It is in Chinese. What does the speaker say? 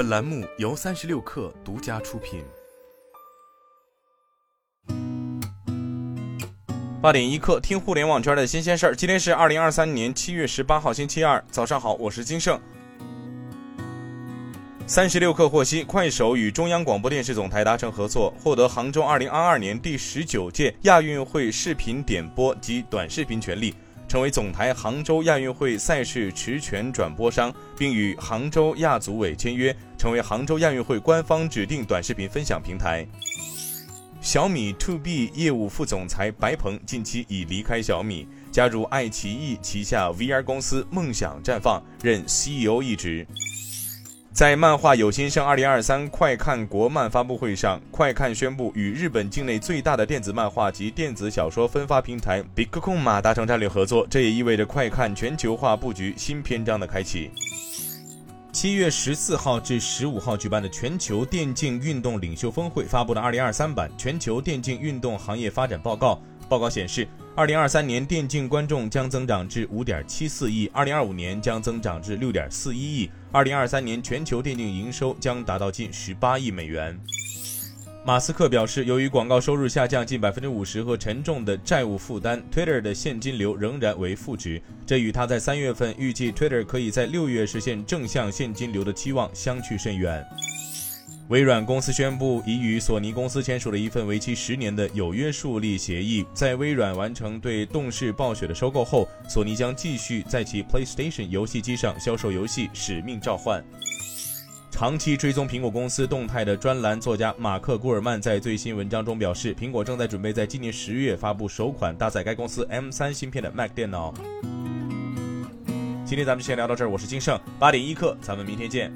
本栏目由三十六氪独家出品。八点一刻，听互联网圈的新鲜事儿。今天是二零二三年七月十八号，星期二，早上好，我是金盛。三十六氪获悉，快手与中央广播电视总台达成合作，获得杭州二零二二年第十九届亚运会视频点播及短视频权利，成为总台杭州亚运会赛事持权转播商，并与杭州亚组委签约，成为杭州亚运会官方指定短视频分享平台。小米 To B 业务副总裁白鹏近期已离开小米，加入爱奇艺旗下 VR 公司梦想绽放，任 CEO 一职。在漫画有新生二零二三快看国漫发布会上，快看宣布与日本境内最大的电子漫画及电子小说分发平台 Big c o m a 达成战略合作，这也意味着快看全球化布局新篇章的开启。七月十四号至十五号举办的全球电竞运动领袖峰会发布了二零二三版全球电竞运动行业发展报告。报告显示，二零二三年电竞观众将增长至五点七四亿，二零二五年将增长至六点四一亿，二零二三年全球电竞营收将达到近十八亿美元。马斯克表示，由于广告收入下降近百分之五十和沉重的债务负担，Twitter 的现金流仍然为负值，这与他在三月份预计 Twitter 可以在六月实现正向现金流的期望相去甚远。微软公司宣布，已与索尼公司签署了一份为期十年的有约束力协议。在微软完成对动视暴雪的收购后，索尼将继续在其 PlayStation 游戏机上销售游戏《使命召唤》。长期追踪苹果公司动态的专栏作家马克·古尔曼在最新文章中表示，苹果正在准备在今年十月发布首款搭载该公司 M3 芯片的 Mac 电脑。今天咱们先聊到这儿，我是金盛，八点一刻，咱们明天见。